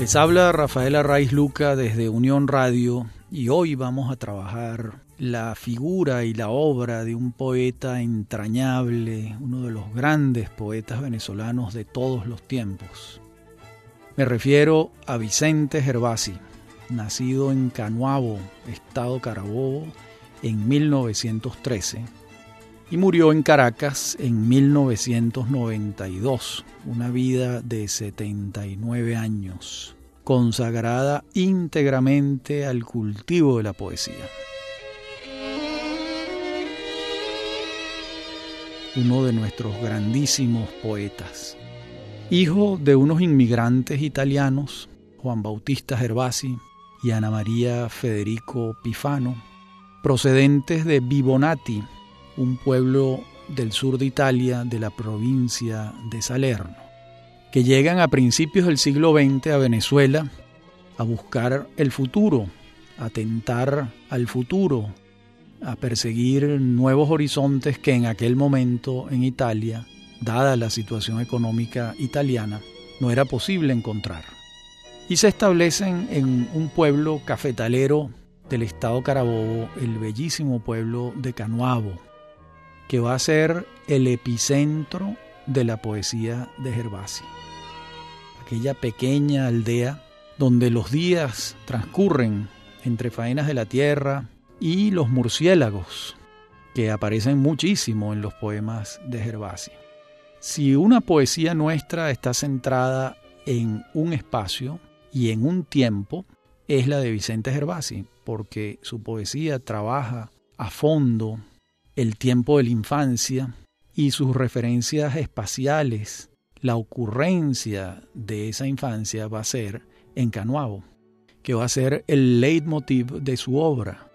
Les habla Rafael Arraiz Luca desde Unión Radio y hoy vamos a trabajar la figura y la obra de un poeta entrañable, uno de los grandes poetas venezolanos de todos los tiempos. Me refiero a Vicente Gervasi, nacido en Canuabo, estado Carabobo, en 1913 y murió en Caracas en 1992, una vida de 79 años, consagrada íntegramente al cultivo de la poesía. Uno de nuestros grandísimos poetas. Hijo de unos inmigrantes italianos, Juan Bautista Gervasi y Ana María Federico Pifano, procedentes de Vivonati, un pueblo del sur de Italia, de la provincia de Salerno, que llegan a principios del siglo XX a Venezuela a buscar el futuro, a tentar al futuro, a perseguir nuevos horizontes que en aquel momento en Italia, dada la situación económica italiana, no era posible encontrar. Y se establecen en un pueblo cafetalero del estado Carabobo, el bellísimo pueblo de Canuabo, que va a ser el epicentro de la poesía de Gervasi. Aquella pequeña aldea donde los días transcurren entre faenas de la tierra y los murciélagos, que aparecen muchísimo en los poemas de Gervasi. Si una poesía nuestra está centrada en un espacio y en un tiempo, es la de Vicente Gervasi, porque su poesía trabaja a fondo el tiempo de la infancia y sus referencias espaciales, la ocurrencia de esa infancia va a ser en Canuavo, que va a ser el leitmotiv de su obra,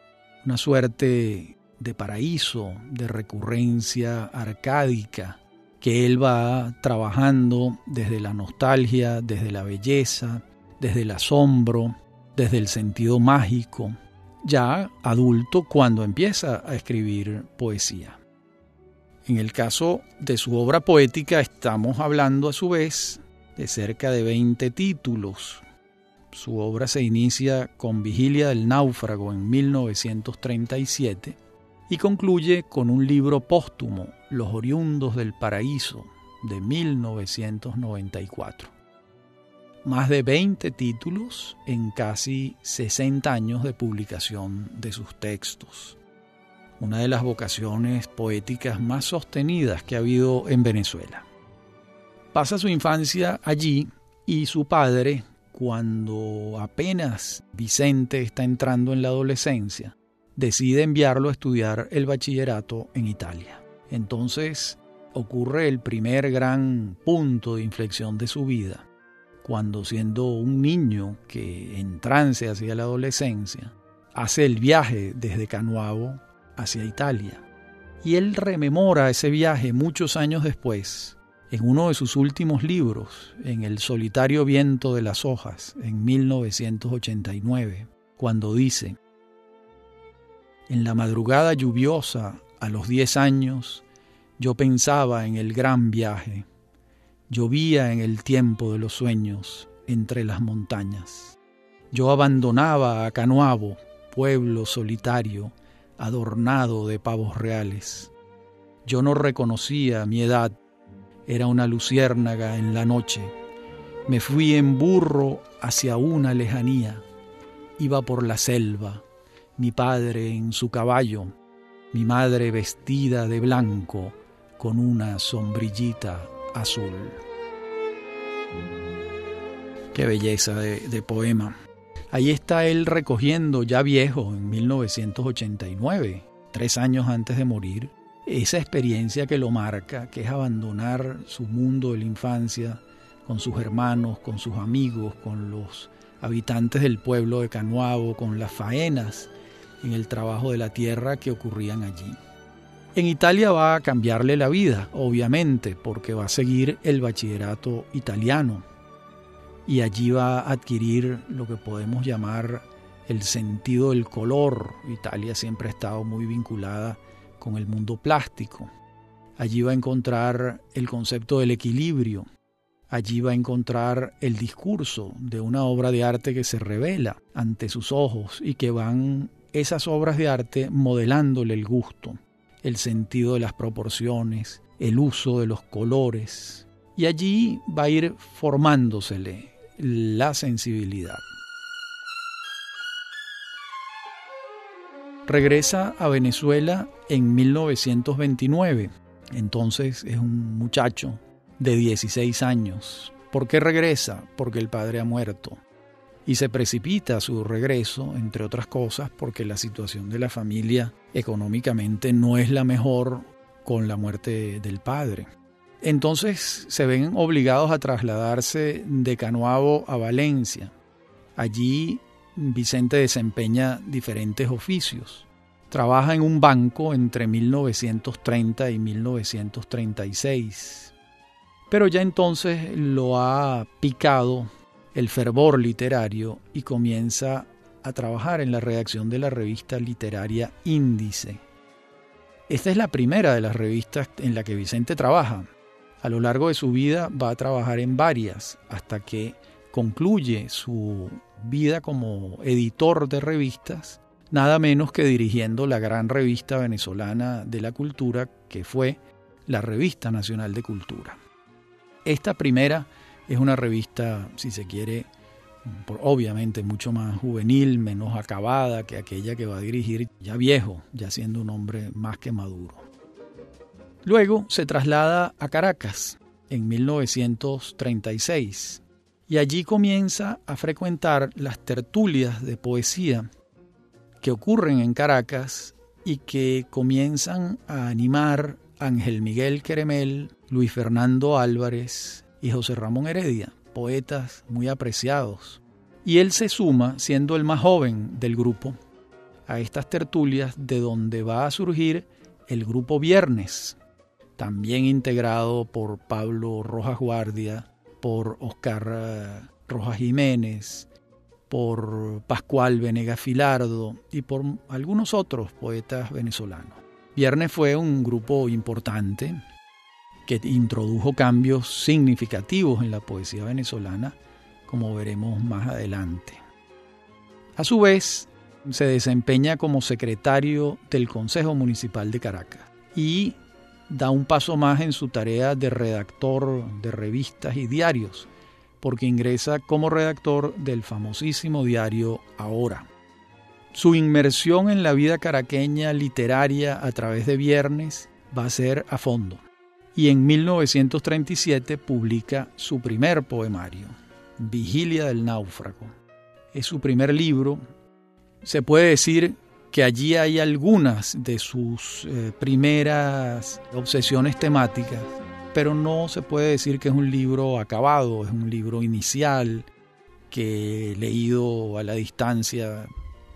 una suerte de paraíso, de recurrencia arcádica, que él va trabajando desde la nostalgia, desde la belleza, desde el asombro, desde el sentido mágico, ya adulto cuando empieza a escribir poesía. En el caso de su obra poética estamos hablando a su vez de cerca de 20 títulos. Su obra se inicia con Vigilia del Náufrago en 1937 y concluye con un libro póstumo, Los Oriundos del Paraíso, de 1994 más de 20 títulos en casi 60 años de publicación de sus textos. Una de las vocaciones poéticas más sostenidas que ha habido en Venezuela. Pasa su infancia allí y su padre, cuando apenas Vicente está entrando en la adolescencia, decide enviarlo a estudiar el bachillerato en Italia. Entonces ocurre el primer gran punto de inflexión de su vida cuando siendo un niño que en trance hacia la adolescencia, hace el viaje desde Canuavo hacia Italia. Y él rememora ese viaje muchos años después, en uno de sus últimos libros, en El solitario viento de las hojas, en 1989, cuando dice, En la madrugada lluviosa, a los diez años, yo pensaba en el gran viaje Llovía en el tiempo de los sueños entre las montañas. Yo abandonaba a Canuabo, pueblo solitario, adornado de pavos reales. Yo no reconocía mi edad, era una luciérnaga en la noche. Me fui en burro hacia una lejanía. Iba por la selva, mi padre en su caballo, mi madre vestida de blanco con una sombrillita azul. Qué belleza de, poema. Ahí está él recogiendo, ya viejo, en 1989, tres años antes de morir, esa experiencia que lo marca, que es abandonar su mundo de la infancia con sus hermanos, con sus amigos, con los habitantes del pueblo de Canuavo, con las faenas en el trabajo de la tierra que ocurrían allí. En Italia va a cambiarle la vida, obviamente, porque va a seguir el bachillerato italiano y allí va a adquirir lo que podemos llamar el sentido del color. Italia siempre ha estado muy vinculada con el mundo plástico. Allí va a encontrar el concepto del equilibrio Allí va a encontrar el discurso de una obra de arte que se revela ante sus ojos y que van esas obras de arte modelándole el gusto, el sentido de las proporciones, el uso de los colores. Y allí va a ir formándosele la sensibilidad. Regresa a Venezuela en 1929. Entonces es un muchacho de 16 años. ¿Por qué regresa? Porque el padre ha muerto. Y se precipita su regreso, entre otras cosas, porque la situación de la familia económicamente no es la mejor con la muerte del padre. Entonces se ven obligados a trasladarse de Canoabo a Valencia. Allí Vicente desempeña diferentes oficios. Trabaja en un banco entre 1930 y 1936. Pero ya entonces lo ha picado el fervor literario y comienza a trabajar en la redacción de la revista literaria Índice. Esta es la primera de las revistas en la que Vicente trabaja. A lo largo de su vida va a trabajar en varias hasta que concluye su vida como editor de revistas, nada menos que dirigiendo la gran revista venezolana de la cultura que fue la Revista Nacional de Cultura. Esta primera es una revista, si se quiere, obviamente mucho más juvenil, menos acabada que aquella que va a dirigir ya viejo, ya siendo un hombre más que maduro. Luego se traslada a Caracas en 1936 y allí comienza a frecuentar las tertulias de poesía que ocurren en Caracas y que comienzan a animar Ángel Miguel Queremel, Luis Fernando Álvarez y José Ramón Heredia, poetas muy apreciados. Y él se suma, siendo el más joven del grupo, a estas tertulias de donde va a surgir el grupo Viernes, también integrado por Pablo Rojas Guardia, por Oscar eh, Rojas Jiménez, por Pascual Venegas Filardo y por algunos otros poetas venezolanos. Viernes fue un grupo importante que introdujo cambios significativos en la poesía venezolana, como veremos más adelante. A su vez, se desempeña como secretario del Consejo Municipal de Caracas y da un paso más en su tarea de redactor de revistas y diarios, porque ingresa como redactor del famosísimo diario Ahora. Su inmersión en la vida caraqueña literaria a través de Viernes va a ser a fondo. Y en 1937 publica su primer poemario, Vigilia del Náufrago. Es su primer libro. Se puede decir que allí hay algunas de sus eh, primeras obsesiones temáticas, pero no se puede decir que es un libro acabado, es un libro inicial, que leído a la distancia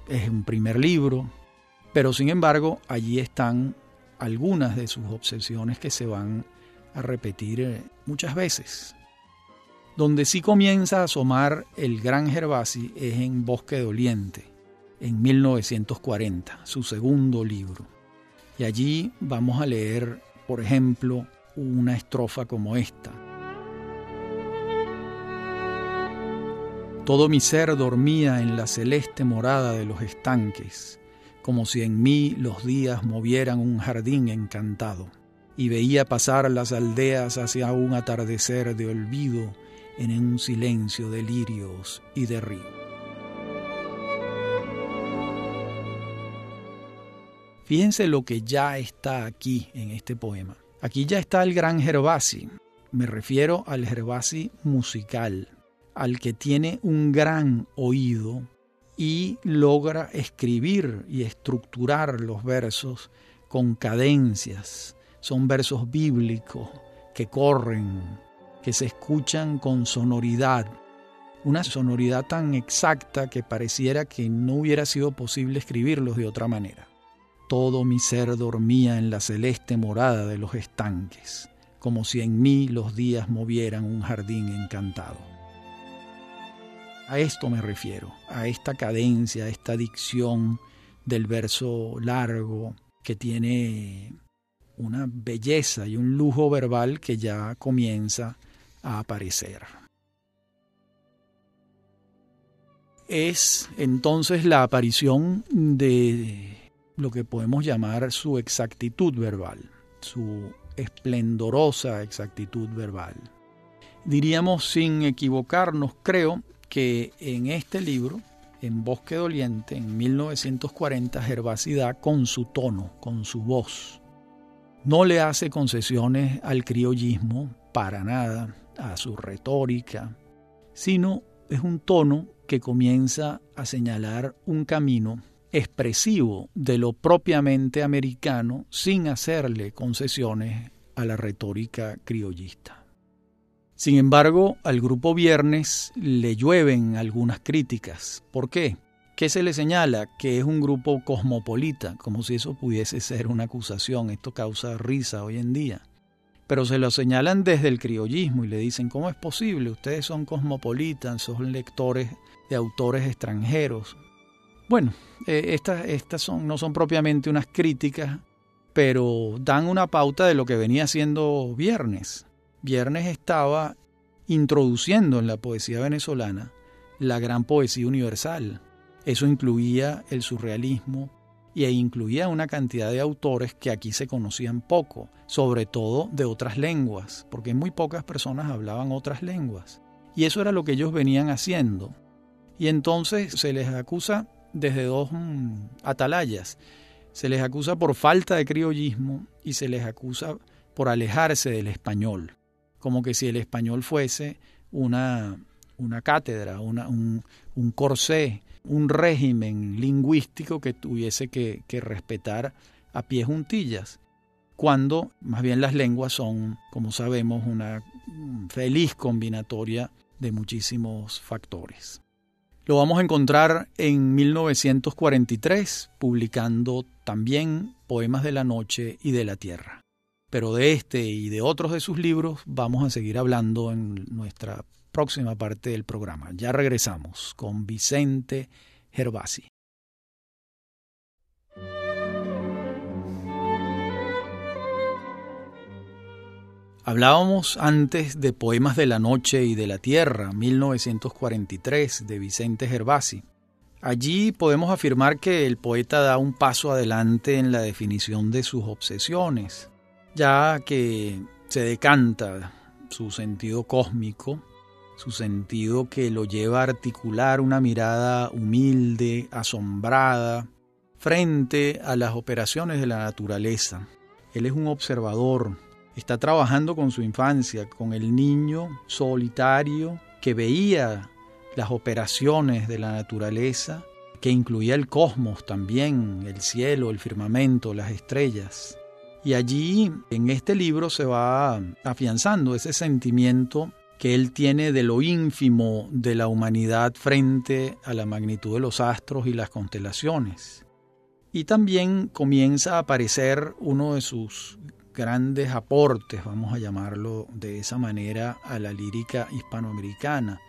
es un primer libro, pero sin embargo allí están algunas de sus obsesiones que se van a repetir eh, muchas veces. Donde sí comienza a asomar el gran Gervasi es en Bosque de Oriente, en 1940, su segundo libro. Y allí vamos a leer, por ejemplo, una estrofa como esta. Todo mi ser dormía en la celeste morada de los estanques, como si en mí los días movieran un jardín encantado, y veía pasar las aldeas hacia un atardecer de olvido en un silencio de lirios y de río. Fíjense lo que ya está aquí en este poema. Aquí ya está el gran Gervasi. Me refiero al Gervasi musical, al que tiene un gran oído y logra escribir y estructurar los versos con cadencias. Son versos bíblicos que corren, que se escuchan con sonoridad, una sonoridad tan exacta que pareciera que no hubiera sido posible escribirlos de otra manera. Todo mi ser dormía en la celeste morada de los estanques, como si en mí los días movieran un jardín encantado. A esto me refiero, a esta cadencia, a esta dicción del verso largo que tiene una belleza y un lujo verbal que ya comienza a aparecer. Es entonces la aparición de lo que podemos llamar su exactitud verbal, su esplendorosa exactitud verbal. Diríamos sin equivocarnos, creo, que en este libro, en Bosque Doliente, en 1940, Gervasi da con su tono, con su voz. No le hace concesiones al criollismo, para nada, a su retórica, sino es un tono que comienza a señalar un camino expresivo de lo propiamente americano sin hacerle concesiones a la retórica criollista. Sin embargo, al grupo Viernes le llueven algunas críticas. ¿Por qué? ¿Qué se le señala? Que es un grupo cosmopolita, como si eso pudiese ser una acusación. Esto causa risa hoy en día. Pero se lo señalan desde el criollismo y le dicen, ¿cómo es posible? Ustedes son cosmopolitas, son lectores de autores extranjeros. Bueno, eh, estas, estas son, no son propiamente unas críticas, pero dan una pauta de lo que venía siendo Viernes. Viernes estaba introduciendo en la poesía venezolana la gran poesía universal. Eso incluía el surrealismo e incluía una cantidad de autores que aquí se conocían poco, sobre todo de otras lenguas, porque muy pocas personas hablaban otras lenguas. Y eso era lo que ellos venían haciendo. Y entonces se les acusa desde dos mm, atalayas. Se les acusa por falta de criollismo y se les acusa por alejarse del español, como que si el español fuese una, una cátedra, una, un, un corsé, un régimen lingüístico que tuviese que, que respetar a pie juntillas, cuando más bien las lenguas son, como sabemos, una feliz combinatoria de muchísimos factores. Lo vamos a encontrar en 1943, publicando también Poemas de la Noche y de la Tierra. Pero de este y de otros de sus libros vamos a seguir hablando en nuestra próxima parte del programa. Ya regresamos con Vicente Gervasi. Hablábamos antes de Poemas de la Noche y de la Tierra, 1943, de Vicente Gervasi. Allí podemos afirmar que el poeta da un paso adelante en la definición de sus obsesiones, ya que se decanta su sentido cósmico, su sentido que lo lleva a articular una mirada humilde, asombrada, frente a las operaciones de la naturaleza. Él es un observador, está trabajando con su infancia, con el niño solitario que veía las operaciones de la naturaleza, que incluía el cosmos también, el cielo, el firmamento, las estrellas. Y allí, en este libro, se va afianzando ese sentimiento que él tiene de lo ínfimo de la humanidad frente a la magnitud de los astros y las constelaciones. Y también comienza a aparecer uno de sus grandes aportes, vamos a llamarlo de esa manera, a la lírica hispanoamericana.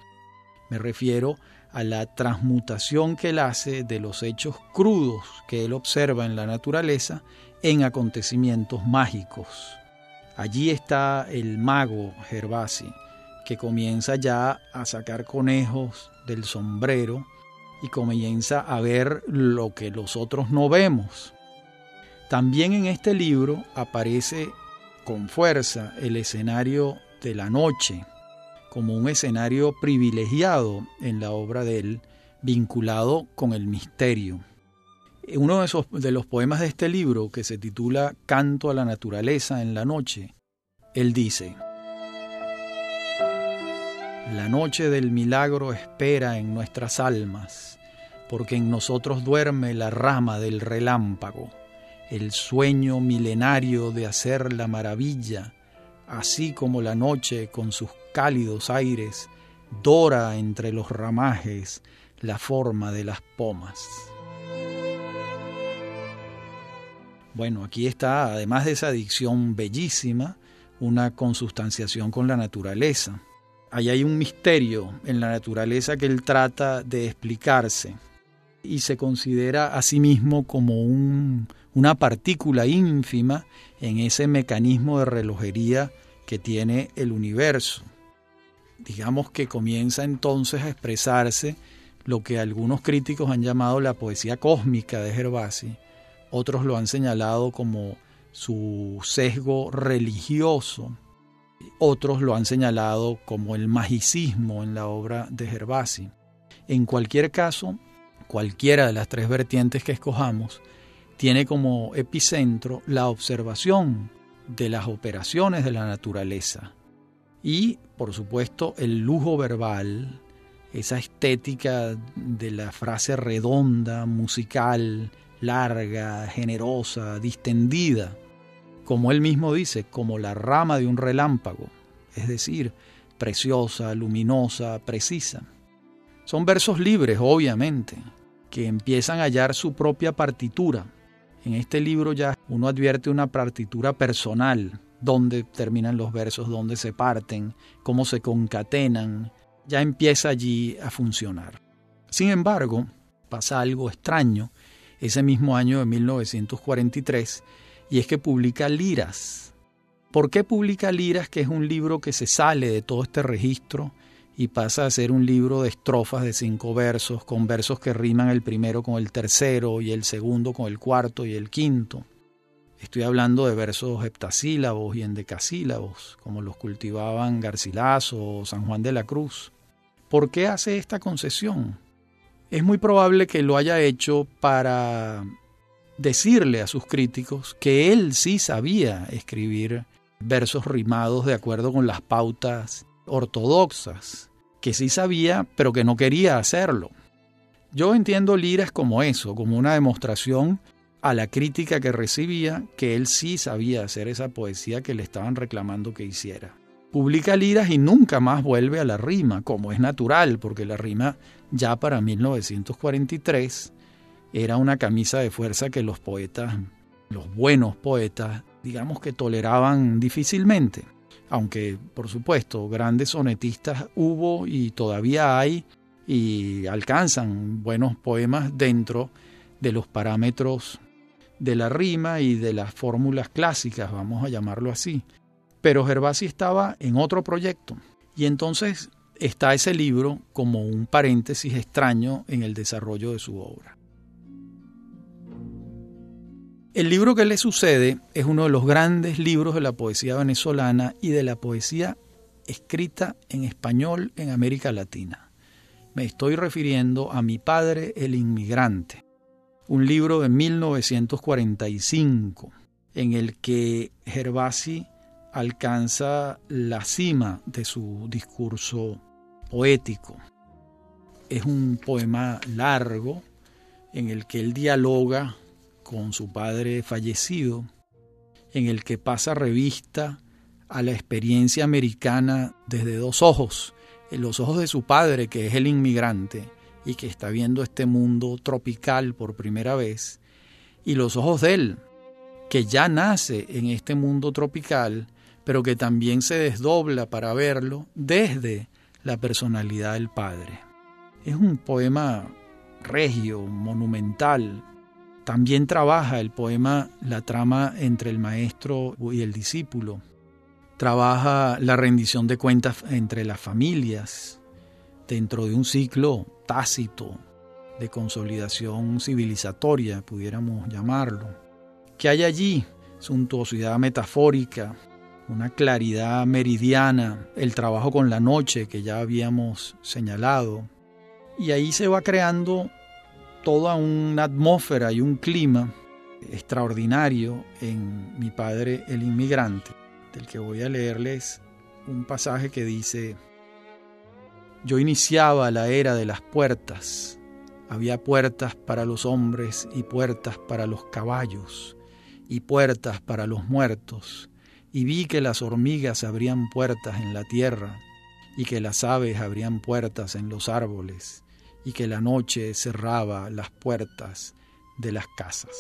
Me refiero a la transmutación que él hace de los hechos crudos que él observa en la naturaleza en acontecimientos mágicos. Allí está el mago Gervasi, que comienza ya a sacar conejos del sombrero y comienza a ver lo que los otros no vemos. También en este libro aparece con fuerza el escenario de la noche, como un escenario privilegiado en la obra de él, vinculado con el misterio. Uno de, esos, de los poemas de este libro, que se titula Canto a la naturaleza en la noche, él dice, La noche del milagro espera en nuestras almas, porque en nosotros duerme la rama del relámpago el sueño milenario de hacer la maravilla, así como la noche con sus cálidos aires dora entre los ramajes la forma de las pomas. Bueno, aquí está, además de esa dicción bellísima, una consustanciación con la naturaleza. Ahí hay un misterio en la naturaleza que él trata de explicarse y se considera a sí mismo como un, una partícula ínfima en ese mecanismo de relojería que tiene el universo. digamos que comienza entonces a expresarse lo que algunos críticos han llamado la poesía cósmica de Gervasi, otros lo han señalado como su sesgo religioso, otros lo han señalado como el magicismo en la obra de Gervasi. En cualquier caso, cualquiera de las tres vertientes que escojamos, tiene como epicentro la observación de las operaciones de la naturaleza y, por supuesto, el lujo verbal, esa estética de la frase redonda, musical, larga, generosa, distendida, como él mismo dice, como la rama de un relámpago, es decir, preciosa, luminosa, precisa. Son versos libres, obviamente, que empiezan a hallar su propia partitura. En este libro ya uno advierte una partitura personal, dónde terminan los versos, dónde se parten, cómo se concatenan, ya empieza allí a funcionar. Sin embargo, pasa algo extraño ese mismo año de 1943, y es que publica Liras. ¿Por qué publica Liras, que es un libro que se sale de todo este registro y pasa a ser un libro de estrofas de cinco versos, con versos que riman el primero con el tercero y el segundo con el cuarto y el quinto? Estoy hablando de versos heptasílabos y endecasílabos, como los cultivaban Garcilaso o San Juan de la Cruz. ¿Por qué hace esta concesión? Es muy probable que lo haya hecho para decirle a sus críticos que él sí sabía escribir versos rimados de acuerdo con las pautas ortodoxas, que sí sabía, pero que no quería hacerlo. Yo entiendo Liras como eso, como una demostración a la crítica que recibía que él sí sabía hacer esa poesía que le estaban reclamando que hiciera. Publica liras y nunca más vuelve a la rima, como es natural, porque la rima ya para 1943 era una camisa de fuerza que los poetas, los buenos poetas, digamos que toleraban difícilmente. Aunque, por supuesto, grandes sonetistas hubo y todavía hay y alcanzan buenos poemas dentro de los parámetros de la rima y de las fórmulas clásicas, vamos a llamarlo así. Pero Gervasi estaba en otro proyecto y entonces está ese libro como un paréntesis extraño en el desarrollo de su obra. El libro que le sucede es uno de los grandes libros de la poesía venezolana y de la poesía escrita en español en América Latina. Me estoy refiriendo a Mi padre el inmigrante, un libro de 1945 en el que Gervasi alcanza la cima de su discurso poético. Es un poema largo en el que él dialoga con su padre fallecido, en el que pasa revista a la experiencia americana desde dos ojos, en los ojos de su padre, que es el inmigrante, y que está viendo este mundo tropical por primera vez, y los ojos de él, que ya nace en este mundo tropical, pero que también se desdobla para verlo desde la personalidad del Padre. Es un poema regio, monumental. También trabaja el poema la trama entre el maestro y el discípulo. Trabaja la rendición de cuentas entre las familias dentro de un ciclo tácito de consolidación civilizatoria, pudiéramos llamarlo. ¿Qué hay allí? Suntuosidad metafórica, una claridad meridiana, el trabajo con la noche que ya habíamos señalado. Y ahí se va creando toda una atmósfera y un clima extraordinario en Mi Padre el Inmigrante, del que voy a leerles un pasaje que dice, yo iniciaba la era de las puertas. Había puertas para los hombres y puertas para los caballos y puertas para los muertos. Y vi que las hormigas abrían puertas en la tierra y que las aves abrían puertas en los árboles y que la noche cerraba las puertas de las casas.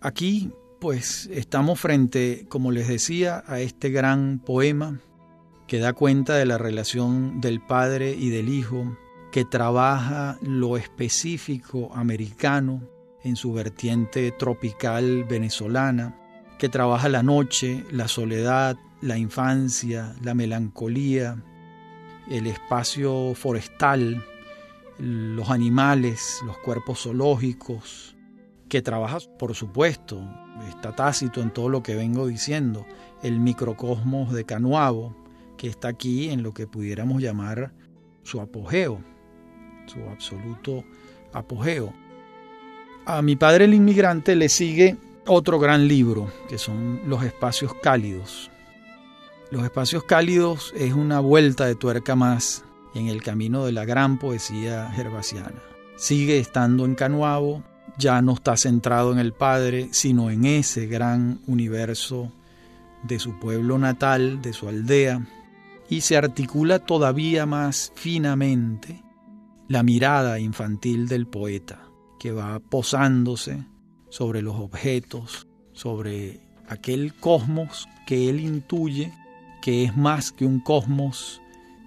Aquí, pues, estamos frente, como les decía, a este gran poema que da cuenta de la relación del padre y del hijo, que trabaja lo específico americano en su vertiente tropical venezolana, que trabaja la noche, la soledad, la infancia, la melancolía, el espacio forestal, los animales, los cuerpos zoológicos, que trabaja, por supuesto, está tácito en todo lo que vengo diciendo, el microcosmos de Canuavo, que está aquí en lo que pudiéramos llamar su apogeo, su absoluto apogeo. A mi padre el inmigrante le sigue otro gran libro, que son Los espacios cálidos. Los espacios cálidos es una vuelta de tuerca más en el camino de la gran poesía gervasiana. Sigue estando en Canuavo, ya no está centrado en el Padre, sino en ese gran universo de su pueblo natal, de su aldea, y se articula todavía más finamente la mirada infantil del poeta, que va posándose sobre los objetos, sobre aquel cosmos que él intuye que es más que un cosmos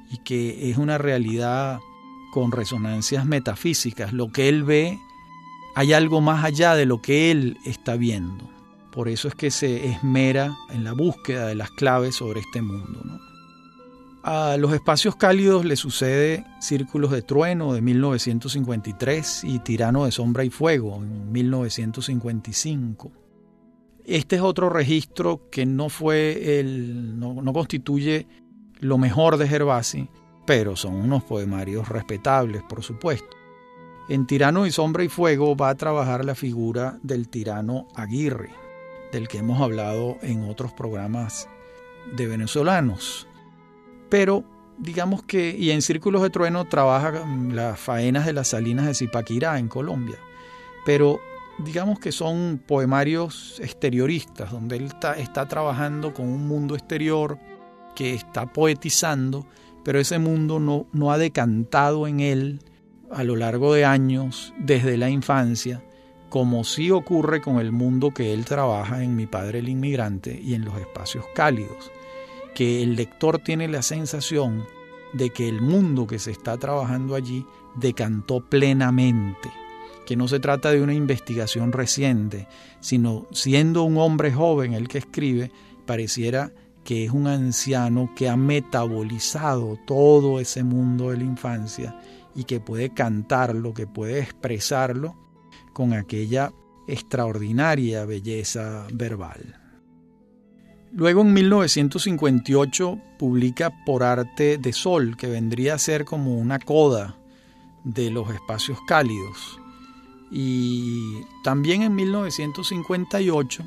y que es una realidad con resonancias metafísicas. Lo que él ve, hay algo más allá de lo que él está viendo. Por eso es que se esmera en la búsqueda de las claves sobre este mundo. A los espacios cálidos le sucede Círculos de Trueno de 1953 y Tirano de Sombra y Fuego en 1955. Este es otro registro que no fue el. no, no constituye lo mejor de Gervasi, pero son unos poemarios respetables, por supuesto. En Tirano y Sombra y Fuego va a trabajar la figura del tirano Aguirre, del que hemos hablado en otros programas de venezolanos. Pero digamos que, y en Círculos de Trueno trabaja las faenas de las salinas de Zipaquirá en Colombia, pero digamos que son poemarios exterioristas, donde él está, está, trabajando con un mundo exterior que está poetizando, pero ese mundo no, no ha decantado en él a lo largo de años, desde la infancia, como sí ocurre con el mundo que él trabaja en Mi Padre el Inmigrante y en los espacios cálidos que el lector tiene la sensación de que el mundo que se está trabajando allí decantó plenamente, que no se trata de una investigación reciente, sino siendo un hombre joven el que escribe, pareciera que es un anciano que ha metabolizado todo ese mundo de la infancia y que puede cantarlo, que puede expresarlo con aquella extraordinaria belleza verbal. Luego en 1958 publica Por Arte de Sol, que vendría a ser como una coda de los espacios cálidos. Y también en 1958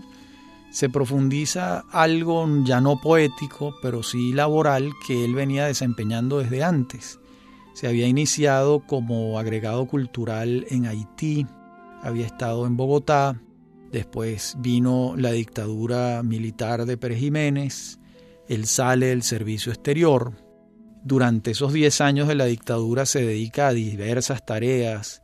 se profundiza algo ya no poético, pero sí laboral que él venía desempeñando desde antes. Se había iniciado como agregado cultural en Haití, había estado en Bogotá, Después vino la dictadura militar de Pérez Jiménez, él sale del servicio exterior. Durante esos 10 años de la dictadura se dedica a diversas tareas,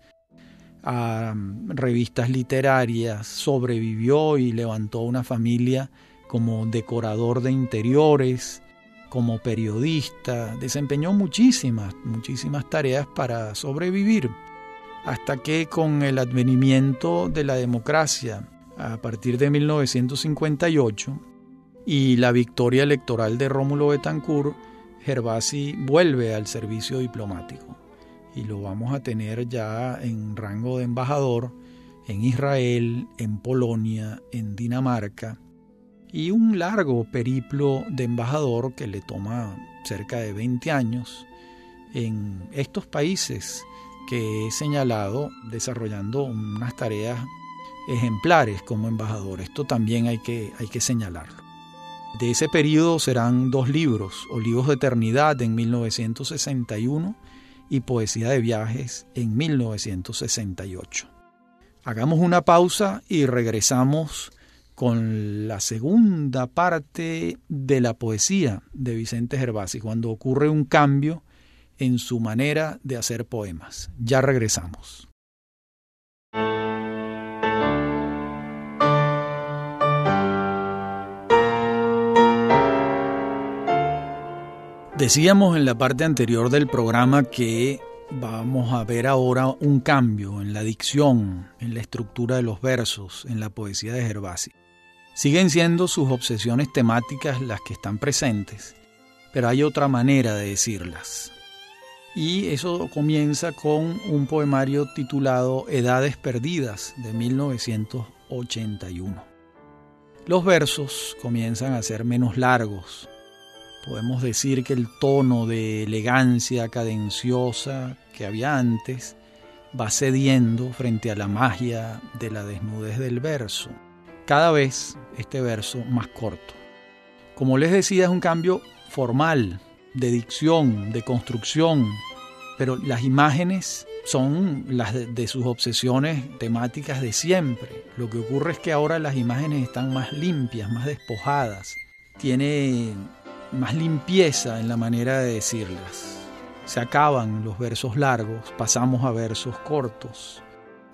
a mm, revistas literarias, sobrevivió y levantó una familia como decorador de interiores, como periodista, desempeñó muchísimas, muchísimas tareas para sobrevivir, hasta que con el advenimiento de la democracia a partir de 1958 y la victoria electoral de Rómulo Betancourt, Gervasi vuelve al servicio diplomático y lo vamos a tener ya en rango de embajador en Israel, en Polonia, en Dinamarca y un largo periplo de embajador que le toma cerca de 20 años en estos países que he señalado desarrollando unas tareas ejemplares como embajador. Esto también hay que, hay que señalarlo. De ese periodo serán dos libros, Olivos de Eternidad en 1961 y Poesía de Viajes en 1968. Hagamos una pausa y regresamos con la segunda parte de la poesía de Vicente Gervasi, cuando ocurre un cambio en su manera de hacer poemas. Ya regresamos. Decíamos en la parte anterior del programa que vamos a ver ahora un cambio en la dicción, en la estructura de los versos, en la poesía de Gervasi. Siguen siendo sus obsesiones temáticas las que están presentes, pero hay otra manera de decirlas. Y eso comienza con un poemario titulado Edades Perdidas de 1981. Los versos comienzan a ser menos largos. Podemos decir que el tono de elegancia cadenciosa que había antes va cediendo frente a la magia de la desnudez del verso. Cada vez este verso más corto. Como les decía, es un cambio formal, de dicción, de construcción, pero las imágenes son las de, sus obsesiones temáticas de siempre. Lo que ocurre es que ahora las imágenes están más limpias, más despojadas, tiene más limpieza en la manera de decirlas. Se acaban los versos largos, pasamos a versos cortos,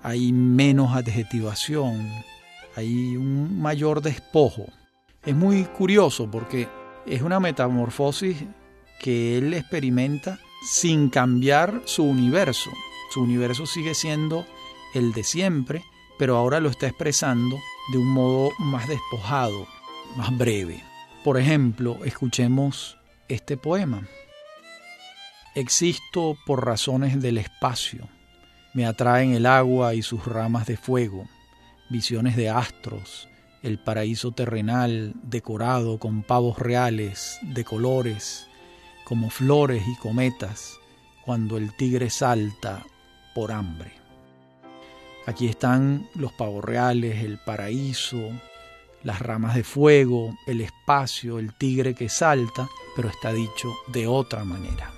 hay menos adjetivación, hay un mayor despojo. Es muy curioso porque es una metamorfosis que él experimenta sin cambiar su universo. Su universo sigue siendo el de siempre, pero ahora lo está expresando de un modo más despojado, más breve. Por ejemplo, escuchemos este poema. Existo por razones del espacio. Me atraen el agua y sus ramas de fuego, visiones de astros, el paraíso terrenal decorado con pavos reales de colores, como flores y cometas, cuando el tigre salta por hambre. Aquí están los pavos reales, el paraíso, las ramas de fuego, el espacio, el tigre que salta, pero está dicho de otra manera.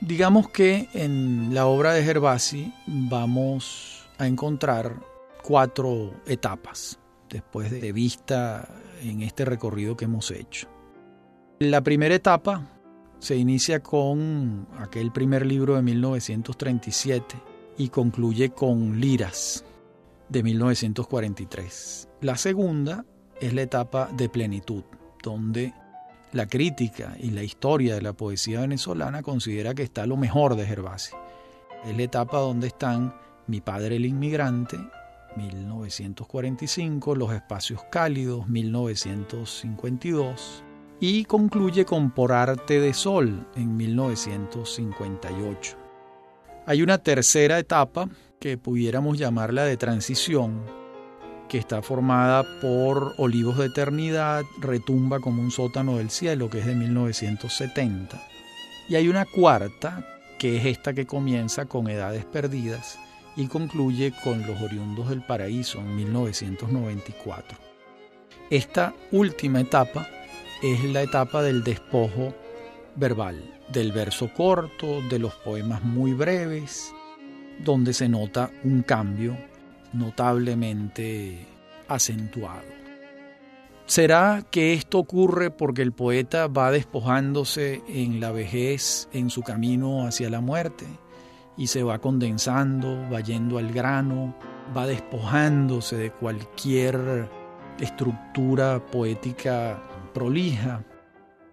Digamos que en la obra de Gervasi vamos a encontrar cuatro etapas después de vista en este recorrido que hemos hecho. La primera etapa se inicia con aquel primer libro de 1937 y concluye con Liras de 1943. La segunda es la etapa de plenitud, donde la crítica y la historia de la poesía venezolana considera que está lo mejor de Gervasi. Es la etapa donde están Mi padre el inmigrante 1945, Los espacios cálidos, 1952, y concluye con Por arte de sol en 1958. Hay una tercera etapa que pudiéramos llamarla de transición, que está formada por Olivos de Eternidad, Retumba como un sótano del cielo, que es de 1970. Y hay una cuarta, que es esta que comienza con Edades Perdidas, y concluye con Los Oriundos del Paraíso en 1994. Esta última etapa es la etapa del despojo verbal, del verso corto, de los poemas muy breves, donde se nota un cambio notablemente acentuado. ¿Será que esto ocurre porque el poeta va despojándose en la vejez, en su camino hacia la muerte? y se va condensando, va yendo al grano, va despojándose de cualquier estructura poética prolija,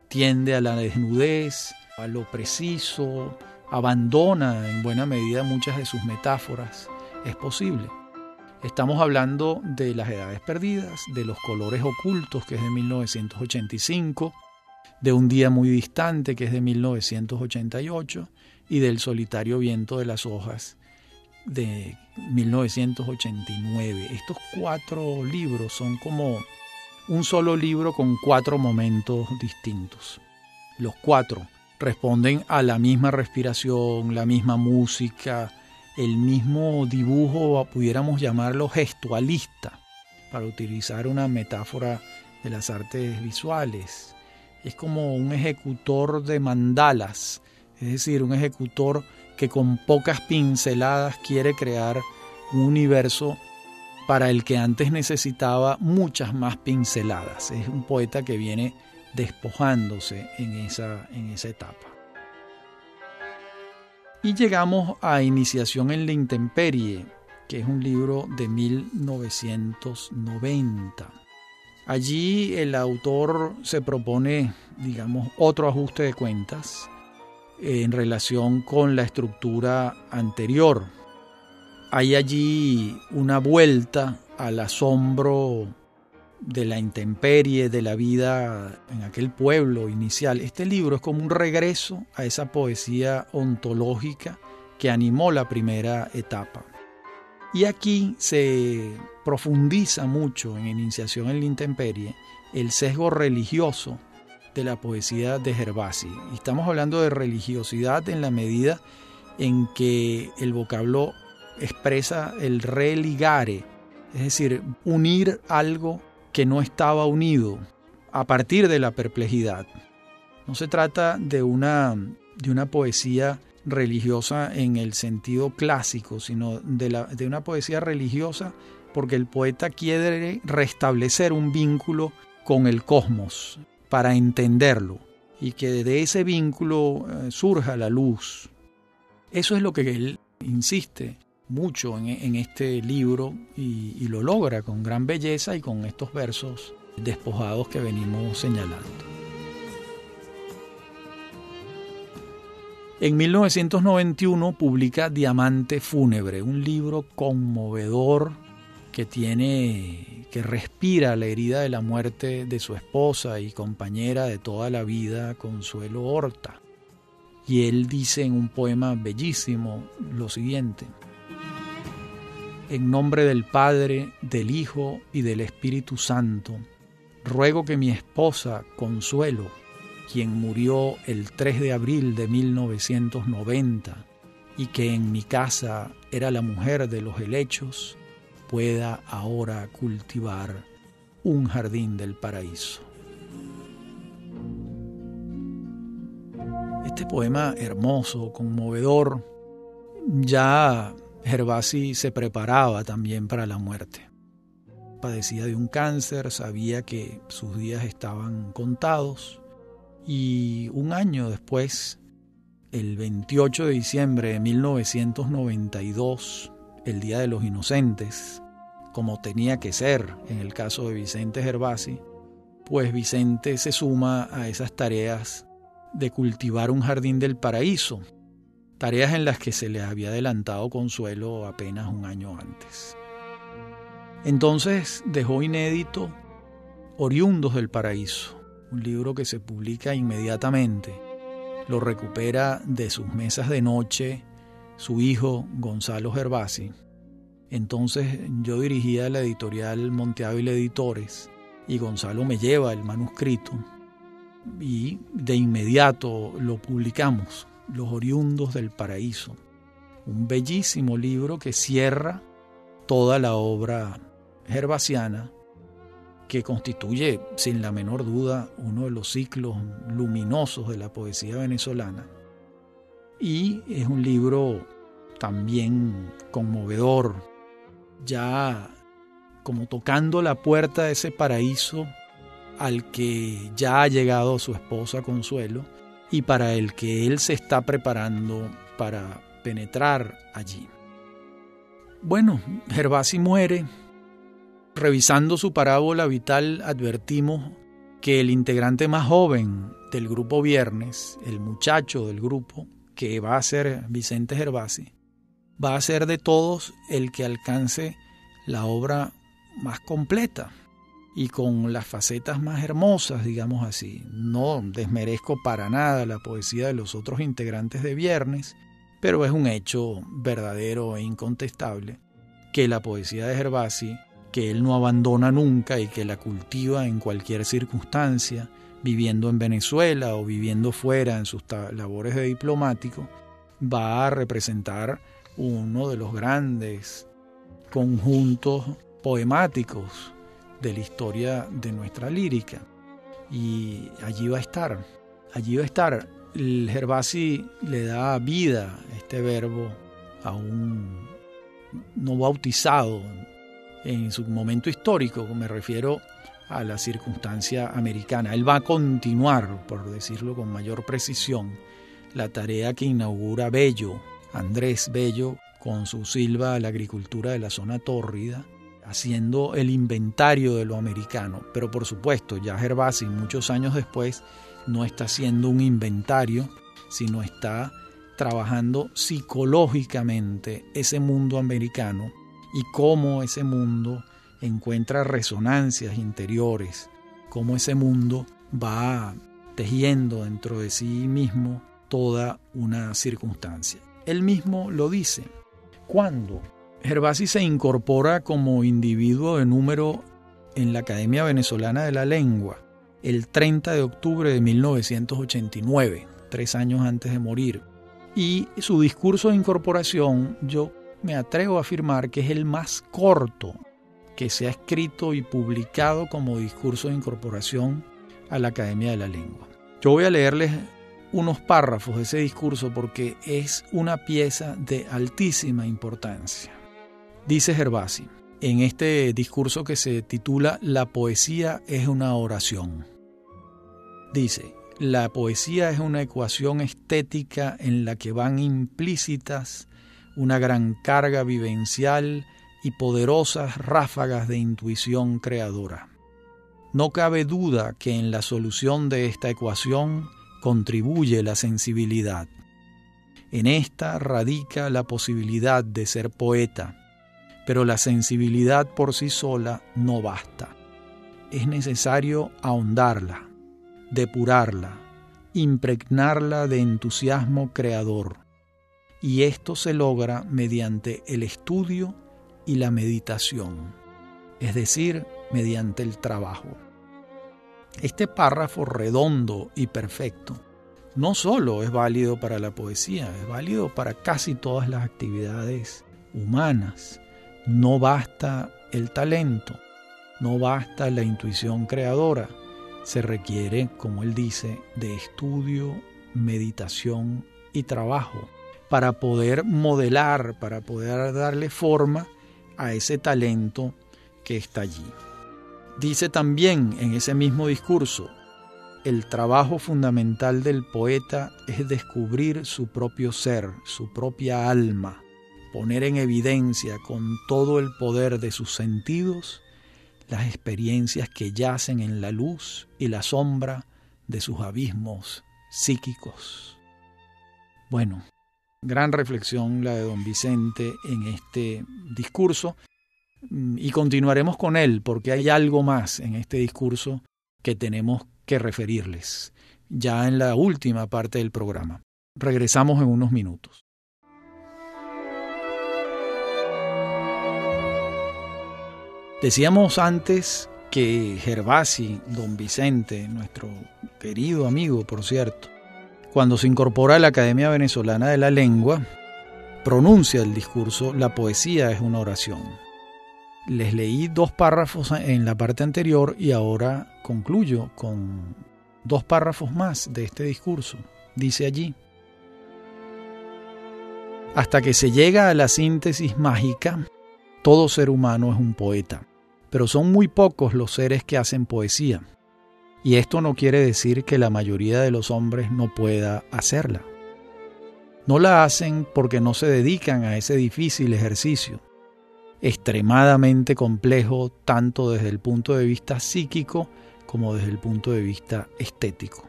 tiende a la desnudez, a lo preciso, abandona en buena medida muchas de sus metáforas. Es posible. Estamos hablando de las edades perdidas, de los colores ocultos, que es de 1985, de un día muy distante, que es de 1988, y del solitario viento de las hojas de 1989. Estos cuatro libros son como un solo libro con cuatro momentos distintos. Los cuatro responden a la misma respiración, la misma música, el mismo dibujo, pudiéramos llamarlo gestualista, para utilizar una metáfora de las artes visuales. Es como un ejecutor de mandalas es decir, un ejecutor que con pocas pinceladas quiere crear un universo para el que antes necesitaba muchas más pinceladas. Es un poeta que viene despojándose en esa, en esa etapa. Y llegamos a Iniciación en la Intemperie, que es un libro de 1990. Allí el autor se propone, digamos, otro ajuste de cuentas en relación con la estructura anterior. Hay allí una vuelta al asombro de la intemperie, de la vida en aquel pueblo inicial. Este libro es como un regreso a esa poesía ontológica que animó la primera etapa. Y aquí se profundiza mucho en Iniciación en la Intemperie el sesgo religioso de la poesía de Gervasi. Estamos hablando de religiosidad en la medida en que el vocablo expresa el religare, es decir, unir algo que no estaba unido a partir de la perplejidad. No se trata de una, de una poesía religiosa en el sentido clásico, sino de, la, de una poesía religiosa porque el poeta quiere restablecer un vínculo con el cosmos para entenderlo y que de ese vínculo eh, surja la luz. Eso es lo que él insiste mucho en, este libro y, y lo logra con gran belleza y con estos versos despojados que venimos señalando. En 1991 publica Diamante Fúnebre, un libro conmovedor que tiene que respira la herida de la muerte de su esposa y compañera de toda la vida, Consuelo Horta. Y él dice en un poema bellísimo lo siguiente: En nombre del Padre, del Hijo y del Espíritu Santo, ruego que mi esposa Consuelo quien murió el 3 de abril de 1990 y que en mi casa era la mujer de los helechos, pueda ahora cultivar un jardín del paraíso. Este poema hermoso, conmovedor, ya Gervasi se preparaba también para la muerte. Padecía de un cáncer, sabía que sus días estaban contados y un año después, el 28 de diciembre de 1992, el Día de los Inocentes, como tenía que ser en el caso de Vicente Gervasi, pues Vicente se suma a esas tareas de cultivar un jardín del paraíso, tareas en las que se le había adelantado Consuelo apenas un año antes. Entonces dejó inédito Oriundos del Paraíso, un libro que se publica inmediatamente. Lo recupera de sus mesas de noche su hijo Gonzalo Gervasi. Entonces yo dirigía la editorial Monteávila Editores y Gonzalo me lleva el manuscrito y de inmediato lo publicamos, Los Oriundos del Paraíso, un bellísimo libro que cierra toda la obra gervasiana que constituye sin la menor duda uno de los ciclos luminosos de la poesía venezolana. Y es un libro también conmovedor, ya como tocando la puerta de ese paraíso al que ya ha llegado su esposa Consuelo y para el que él se está preparando para penetrar allí. Bueno, Gervasi muere Revisando su parábola vital advertimos que el integrante más joven del grupo Viernes, el muchacho del grupo, que va a ser Vicente Gervasi, va a ser de todos el que alcance la obra más completa y con las facetas más hermosas, digamos así. No desmerezco para nada la poesía de los otros integrantes de Viernes, pero es un hecho verdadero e incontestable que la poesía de Gervasi que él no abandona nunca y que la cultiva en cualquier circunstancia, viviendo en Venezuela o viviendo fuera en sus labores de diplomático, va a representar uno de los grandes conjuntos poemáticos de la historia de nuestra lírica. Y allí va a estar, allí va a estar. El Gervasi le da vida este verbo a un no bautizado en su momento histórico, me refiero a la circunstancia americana. Él va a continuar, por decirlo con mayor precisión, la tarea que inaugura Bello, Andrés Bello, con su Silva la agricultura de la zona tórrida, haciendo el inventario de lo americano. Pero por supuesto, ya Gervasi, muchos años después, no está haciendo un inventario, sino está trabajando psicológicamente ese mundo americano y cómo ese mundo encuentra resonancias interiores, cómo ese mundo va tejiendo dentro de sí mismo toda una circunstancia. Él mismo lo dice. Cuando Gervasi se incorpora como individuo de número en la Academia Venezolana de la Lengua el 30 de octubre de 1989, tres años antes de morir. Y su discurso de incorporación, yo me atrevo a afirmar que es el más corto que se ha escrito y publicado como discurso de incorporación a la Academia de la Lengua. Yo voy a leerles unos párrafos de ese discurso porque es una pieza de altísima importancia. Dice Gervasi en este discurso que se titula La poesía es una oración. Dice, la poesía es una ecuación estética en la que van implícitas una gran carga vivencial y poderosas ráfagas de intuición creadora. No cabe duda que en la solución de esta ecuación contribuye la sensibilidad. En esta radica la posibilidad de ser poeta, pero la sensibilidad por sí sola no basta. Es necesario ahondarla, depurarla, impregnarla de entusiasmo creador. Y esto se logra mediante el estudio y la meditación, es decir, mediante el trabajo. Este párrafo redondo y perfecto no solo es válido para la poesía, es válido para casi todas las actividades humanas. No basta el talento, no basta la intuición creadora, se requiere, como él dice, de estudio, meditación y trabajo para poder modelar, para poder darle forma a ese talento que está allí. Dice también en ese mismo discurso, el trabajo fundamental del poeta es descubrir su propio ser, su propia alma, poner en evidencia con todo el poder de sus sentidos las experiencias que yacen en la luz y la sombra de sus abismos psíquicos. Bueno, Gran reflexión la de don Vicente en este discurso mm, y continuaremos con él porque hay algo más en este discurso que tenemos que referirles ya en la última parte del programa. Regresamos en unos minutos. Decíamos antes que Gervasi, don Vicente, nuestro querido amigo, por cierto, cuando se incorpora a la Academia Venezolana de la Lengua, pronuncia el discurso La poesía es una oración. Les leí dos párrafos en la parte anterior y ahora concluyo con dos párrafos más de este discurso. Dice allí, hasta que se llega a la síntesis mágica, todo ser humano es un poeta, pero son muy pocos los seres que hacen poesía. Y esto no quiere decir que la mayoría de los hombres no pueda hacerla. No la hacen porque no se dedican a ese difícil ejercicio, extremadamente complejo tanto desde el punto de vista psíquico como desde el punto de vista estético.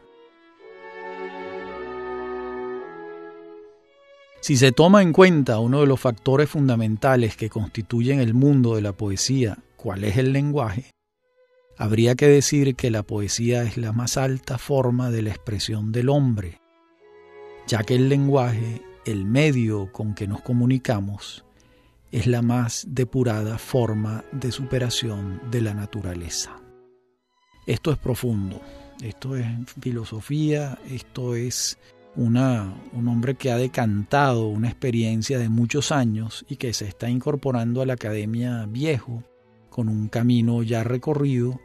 Si se toma en cuenta uno de los factores fundamentales que constituyen el mundo de la poesía, cuál es el lenguaje, Habría que decir que la poesía es la más alta forma de la expresión del hombre, ya que el lenguaje, el medio con que nos comunicamos, es la más depurada forma de superación de la naturaleza. Esto es profundo, esto es filosofía, esto es un hombre que ha decantado una experiencia de muchos años y que se está incorporando a la academia viejo con un camino ya recorrido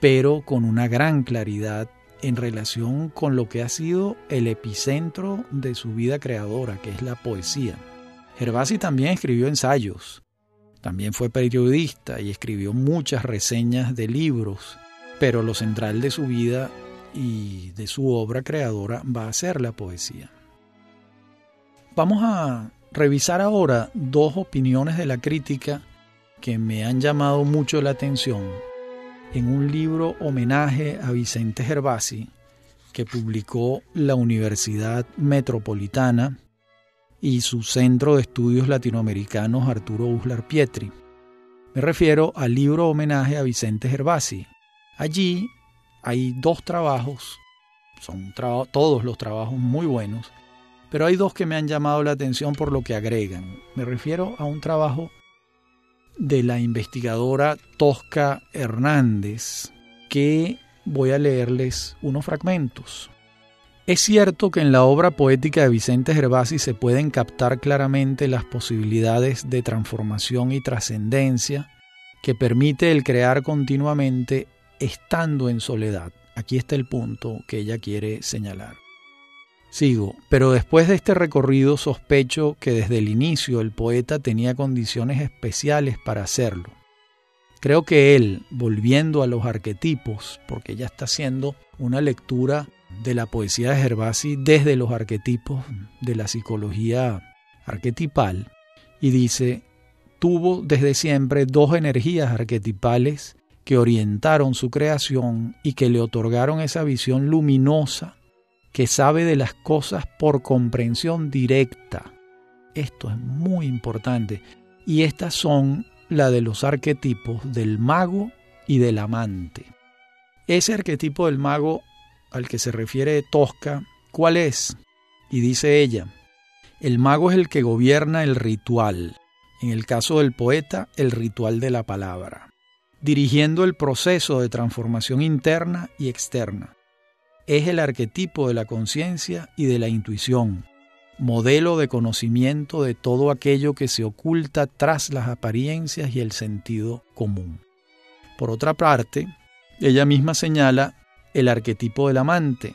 pero con una gran claridad en relación con lo que ha sido el epicentro de su vida creadora, que es la poesía. Gervasi también escribió ensayos, también fue periodista y escribió muchas reseñas de libros, pero lo central de su vida y de su obra creadora va a ser la poesía. Vamos a revisar ahora dos opiniones de la crítica que me han llamado mucho la atención en un libro homenaje a Vicente Gervasi que publicó la Universidad Metropolitana y su Centro de Estudios Latinoamericanos Arturo Uslar Pietri. Me refiero al libro homenaje a Vicente Gervasi. Allí hay dos trabajos, son todos los trabajos muy buenos, pero hay dos que me han llamado la atención por lo que agregan. Me refiero a un trabajo de la investigadora Tosca Hernández, que voy a leerles unos fragmentos. Es cierto que en la obra poética de Vicente Gervasi se pueden captar claramente las posibilidades de transformación y trascendencia que permite el crear continuamente estando en soledad. Aquí está el punto que ella quiere señalar. Sigo, pero después de este recorrido sospecho que desde el inicio el poeta tenía condiciones especiales para hacerlo. Creo que él, volviendo a los arquetipos, porque ella está haciendo una lectura de la poesía de Gervasi desde los arquetipos de la psicología arquetipal y dice, tuvo desde siempre dos energías arquetipales que orientaron su creación y que le otorgaron esa visión luminosa que sabe de las cosas por comprensión directa. Esto es muy importante. Y estas son la de los arquetipos del mago y del amante. Ese arquetipo del mago al que se refiere Tosca, ¿cuál es? Y dice ella, el mago es el que gobierna el ritual, en el caso del poeta, el ritual de la palabra, dirigiendo el proceso de transformación interna y externa. Es el arquetipo de la conciencia y de la intuición, modelo de conocimiento de todo aquello que se oculta tras las apariencias y el sentido común. Por otra parte, ella misma señala el arquetipo del amante.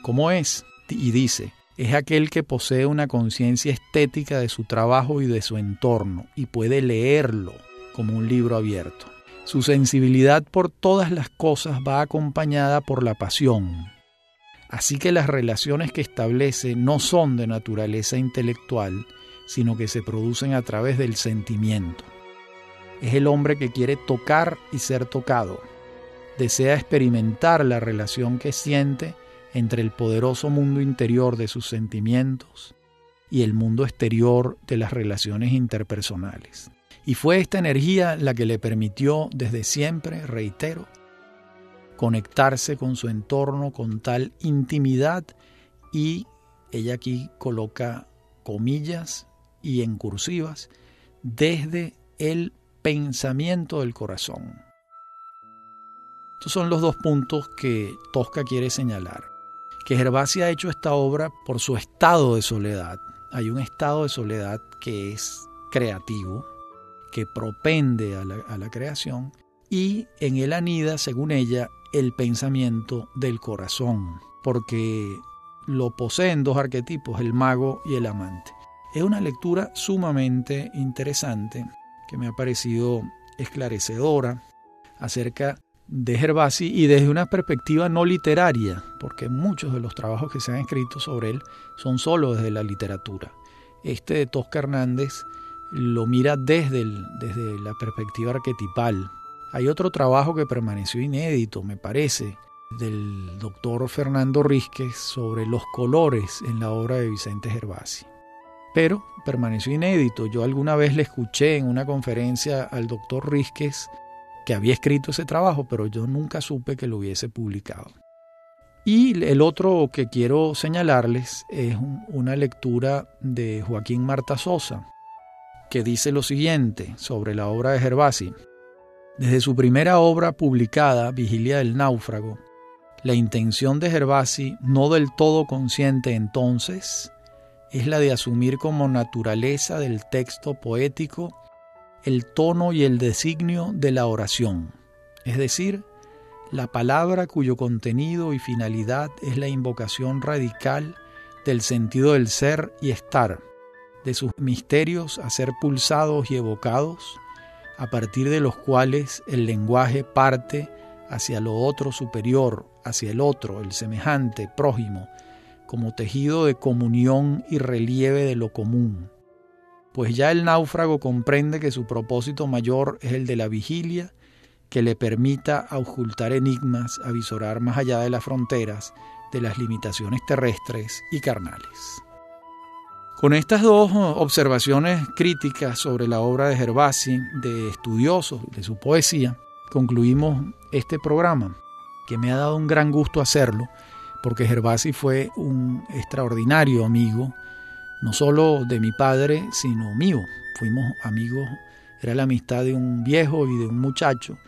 ¿Cómo es? Y dice, es aquel que posee una conciencia estética de su trabajo y de su entorno y puede leerlo como un libro abierto. Su sensibilidad por todas las cosas va acompañada por la pasión. Así que las relaciones que establece no son de naturaleza intelectual, sino que se producen a través del sentimiento. Es el hombre que quiere tocar y ser tocado desea experimentar la relación que siente entre el poderoso mundo interior de sus sentimientos y el mundo exterior de las relaciones interpersonales. Y fue esta energía la que le permitió desde siempre, reitero, conectarse con su entorno con tal intimidad y ella aquí coloca comillas y en cursivas desde el pensamiento del corazón. Estos son los dos puntos que Tosca quiere señalar. Que Gervasi ha hecho esta obra por su estado de soledad. Hay un estado de soledad que es creativo, que propende a la, a la creación, y en él anida, según ella, el pensamiento del corazón, porque lo poseen dos arquetipos, el mago y el amante. Es una lectura sumamente interesante que me ha parecido esclarecedora acerca de Gervasi y desde una perspectiva no literaria, porque muchos de los trabajos que se han escrito sobre él son solo desde la literatura. Este de Tosca Hernández lo mira desde, desde la perspectiva arquetipal. Hay otro trabajo que permaneció inédito, me parece, del doctor Fernando Rizquez sobre los colores en la obra de Vicente Gervasi. Pero permaneció inédito. Yo alguna vez le escuché en una conferencia al doctor Rizquez que había escrito ese trabajo, pero yo nunca supe que lo hubiese publicado. Y el otro que quiero señalarles es una lectura de Joaquín Marta Sosa, que dice lo siguiente sobre la obra de Gervasi. Desde su primera obra publicada, Vigilia del Náufrago, la intención de Gervasi, no del todo consciente entonces, es la de asumir como naturaleza del texto poético el tono y el designio de la oración, es decir, la palabra cuyo contenido y finalidad es la invocación radical del sentido del ser y estar, de sus misterios a ser pulsados y evocados, a partir de los cuales el lenguaje parte hacia lo otro superior, hacia el otro, el semejante, prójimo, como tejido de comunión y relieve de lo común pues ya el náufrago comprende que su propósito mayor es el de la vigilia, que le permita ocultar enigmas, avisorar más allá de las fronteras de las limitaciones terrestres y carnales. Con estas dos observaciones críticas sobre la obra de Gervasi, de estudiosos de su poesía, concluimos este programa, que me ha dado un gran gusto hacerlo, porque Gervasi fue un extraordinario amigo, no solo de mi padre, sino mío. Fuimos amigos, era la amistad de un viejo y de un muchacho,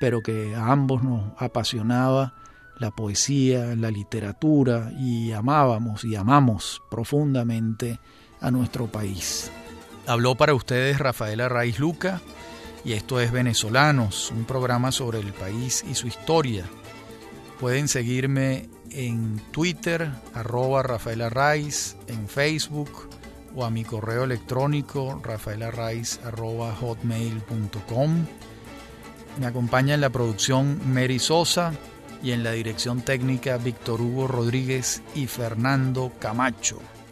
pero que a ambos nos apasionaba la poesía, la literatura y amábamos y amamos profundamente a nuestro país. Habló para ustedes Rafaela Raiz Luca y esto es Venezolanos, un programa sobre el país y su historia. Pueden seguirme en Twitter, arroba Rafaela Raiz, en Facebook o a mi correo electrónico rafaelarraiz arroba hotmail.com. Me acompaña en la producción Mary Sosa y en la dirección técnica Víctor Hugo Rodríguez y Fernando Camacho.